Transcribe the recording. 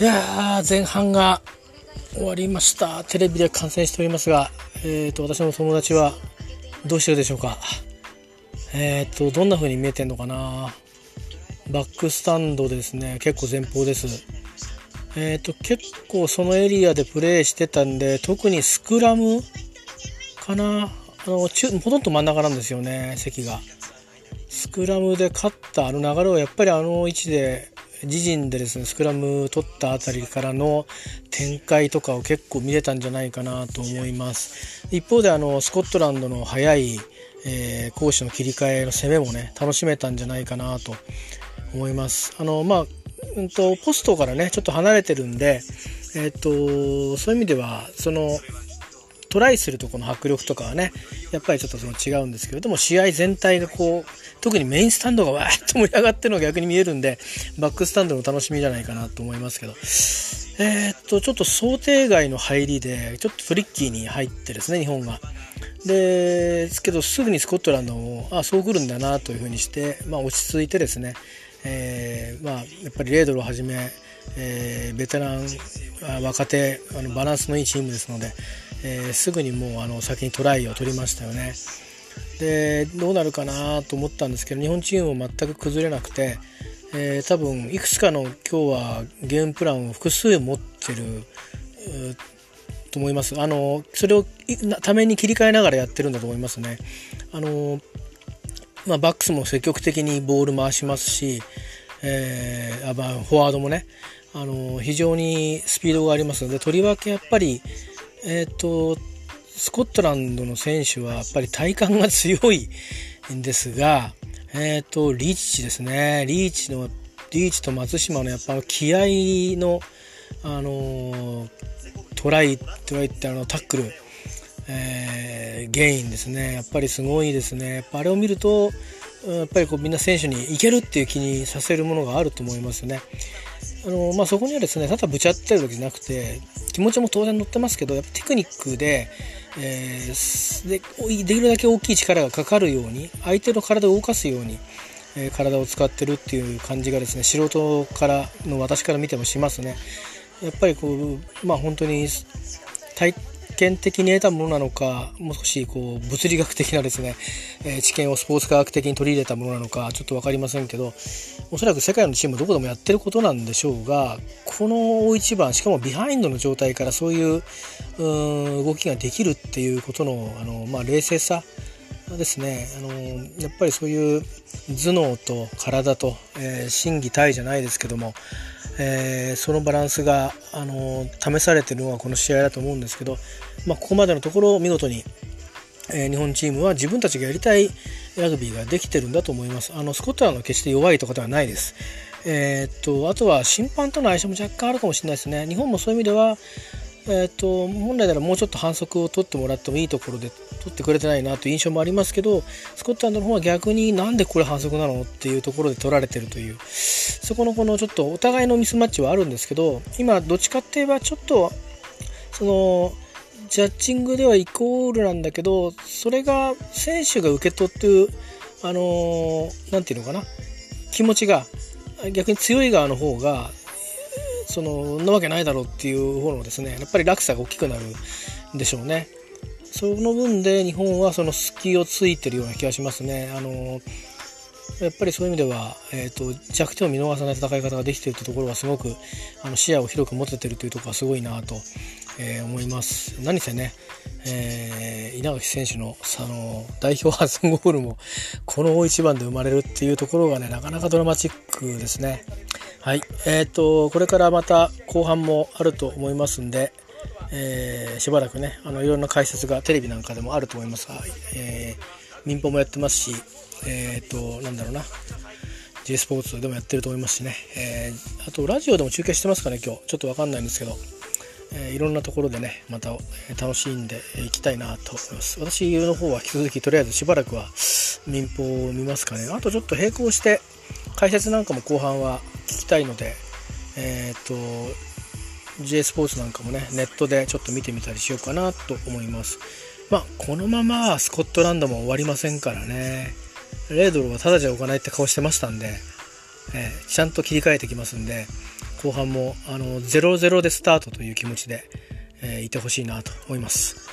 いや前半が終わりました。テレビで観戦しておりますが、えーと、私の友達はどうしてるでしょうか？えっ、ー、とどんな風に見えてんのかな？バックスタンドですね。結構前方です。えっ、ー、と結構そのエリアでプレーしてたんで特にスクラムかな？あの中ほとんど真ん中なんですよね席が。スクラムで勝ったあの流れをやっぱりあの位置で自陣でですねスクラム取ったあたりからの展開とかを結構見れたんじゃないかなと思います。一方であのスコットランドの速い、えー、攻守の切り替えの攻めもね楽しめたんじゃないかなと思います。あのまあうんとポストからねちょっと離れてるんでえっ、ー、とそういう意味ではそのトライするとこの迫力とかはねやっぱりちょっとその違うんですけれども試合全体がこう特にメインスタンドがわーっと盛り上がってるのが逆に見えるんでバックスタンドの楽しみじゃないかなと思いますけどえー、っとちょっと想定外の入りでちょっとトリッキーに入ってですね日本が。ですけどすぐにスコットランドもあそう来るんだなというふうにして、まあ、落ち着いてですね、えー、まあ、やっぱりレードルをはじめ、えー、ベテラン若手あのバランスのいいチームですので、えー、すぐにもうあの先にトライを取りましたよね。でどうなるかなと思ったんですけど日本チームも全く崩れなくて、えー、多分いくつかの今日はゲームプランを複数持ってると思いますあのそれをために切り替えながらやってるんだと思いますねあの、まあ、バックスも積極的にボール回しますし、えー、あまあ、フォワードもねあの非常にスピードがありますのでとりわけやっぱりえ、ー、とスコットランドの選手はやっぱり体幹が強いんですが、え、ー、と、リーチですね。リーチの、リーチと松島のやっぱ気合の、あのー、トライ、トライってあの、タックル、えー、ゲインですね。やっぱりすごいですね。やっぱあれを見ると、やっぱりこうみんな選手にいけるっていう気にさせるものがあると思いますね。あのまあ、そこにはですねただぶち当たってるわけじゃなくて気持ちも当然乗ってますけどやっぱテクニックでえー、でできるだけ大きい力がかかるように相手の体を動かすように、えー、体を使ってるっていう感じがですね素人からの私から見てもしますね。やっぱりこうまあ本当に験的に得たものなのかもう少しこう物理学的なですね、えー、知見をスポーツ科学的に取り入れたものなのかちょっと分かりませんけどおそらく世界のチームどこでもやってることなんでしょうがこの大一番しかもビハインドの状態からそういう動きができるっていうことのあの、まあ、冷静さですねあのやっぱりそういう頭脳と体と、えー、心技体じゃないですけどもえー、そのバランスが、あの試されているのはこの試合だと思うんですけど、まあ、ここまでのところ見事に、えー、日本チームは自分たちがやりたいラグビーができてるんだと思います。あのスコットランドは決して弱いとかではないです。えー、っとあとは審判との相性も若干あるかもしれないですね。日本もそういう意味では、えーと、本来ならもうちょっと反則を取ってもらってもいいところで取ってくれてないなという印象もありますけどスコットランドの方は逆になんでこれ反則なのっていうところで取られてるというそこのこのちょっとお互いのミスマッチはあるんですけど今どっちかって言えばちょっとそのジャッジングではイコールなんだけどそれが選手が受け取ってあの何て言うのかな気持ちが逆に強い側の方がそのなわけないだろうっていう方のですねやっぱり落差が大きくなるんでしょうね。その分で日本はその隙をついてるような気がしますね。あのやっぱりそういう意味では、えーと、弱点を見逃さない戦い方ができているというところはすごくあの視野を広く持てているというところはすごいなと、えー、思います。何せね、えー、稲垣選手のあの代表初ゴールもこの大一番で生まれるっていうところがねなかなかドラマチックですね。はい、えーと、これからまた後半もあると思いますんで、えー、しばらくねあのいろんな解説がテレビなんかでもあると思いますが、えー、民放もやってますし、えっ、ー、となんだろうな。J スポーツでもやってると思いますしね、えー、あとラジオでも中継してますかね今日。ちょっと分かんないんですけど、えー、いろんなところでねまた楽しんでいきたいなと思います。私の方は引き続きとりあえずしばらくは民放を見ますかね。あとちょっと並行して解説なんかも後半は聞きたいので、えっ、ー、と、J スポーツなんかもね、ネットでちょっと見てみたりしようかなと思います。まあ、このままスコットランドも終わりませんからね。レードルはただじゃ置かないって顔してましたんで、えー、ちゃんと切り替えてきますんで、後半もあの0-0でスタートという気持ちで、えーいてほしいなと思います。